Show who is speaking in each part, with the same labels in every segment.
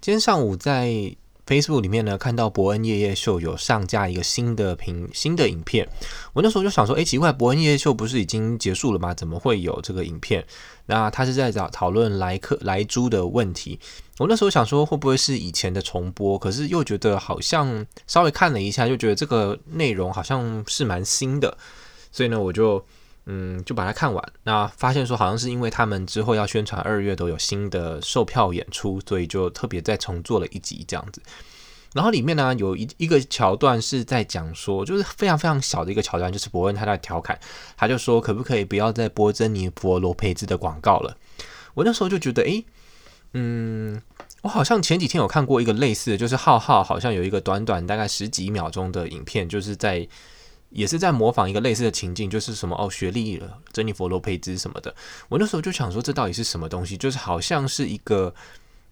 Speaker 1: 今天上午在 Facebook 里面呢，看到伯恩夜夜秀有上架一个新的评新的影片，我那时候就想说，哎，奇怪，伯恩夜夜秀不是已经结束了吗？怎么会有这个影片？那他是在找讨论莱克莱猪的问题。我那时候想说，会不会是以前的重播？可是又觉得好像稍微看了一下，就觉得这个内容好像是蛮新的，所以呢，我就。嗯，就把它看完。那发现说，好像是因为他们之后要宣传二月都有新的售票演出，所以就特别再重做了一集这样子。然后里面呢，有一一个桥段是在讲说，就是非常非常小的一个桥段，就是伯恩他在调侃，他就说可不可以不要再播珍妮佛罗培兹的广告了？我那时候就觉得，诶，嗯，我好像前几天有看过一个类似的，就是浩浩好像有一个短短大概十几秒钟的影片，就是在。也是在模仿一个类似的情境，就是什么哦，学历了，珍妮佛罗佩兹什么的。我那时候就想说，这到底是什么东西？就是好像是一个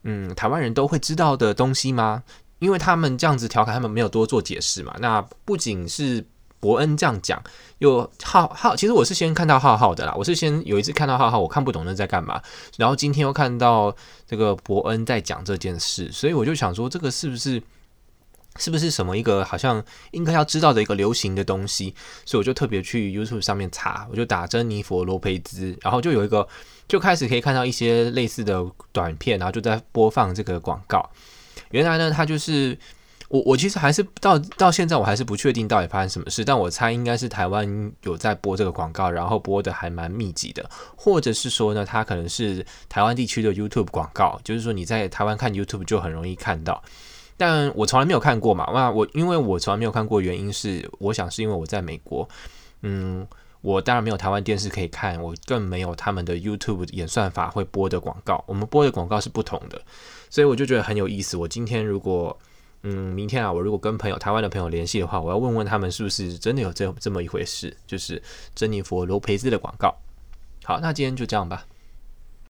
Speaker 1: 嗯，台湾人都会知道的东西吗？因为他们这样子调侃，他们没有多做解释嘛。那不仅是伯恩这样讲，又浩浩，其实我是先看到浩浩的啦。我是先有一次看到浩浩，我看不懂那在干嘛，然后今天又看到这个伯恩在讲这件事，所以我就想说，这个是不是？是不是什么一个好像应该要知道的一个流行的东西？所以我就特别去 YouTube 上面查，我就打珍妮佛罗培兹，然后就有一个就开始可以看到一些类似的短片，然后就在播放这个广告。原来呢，他就是我我其实还是到到现在我还是不确定到底发生什么事，但我猜应该是台湾有在播这个广告，然后播的还蛮密集的，或者是说呢，它可能是台湾地区的 YouTube 广告，就是说你在台湾看 YouTube 就很容易看到。但我从来没有看过嘛，那我因为我从来没有看过，原因是我想是因为我在美国，嗯，我当然没有台湾电视可以看，我更没有他们的 YouTube 演算法会播的广告，我们播的广告是不同的，所以我就觉得很有意思。我今天如果，嗯，明天啊，我如果跟朋友台湾的朋友联系的话，我要问问他们是不是真的有这这么一回事，就是珍妮佛罗培兹的广告。好，那今天就这样吧。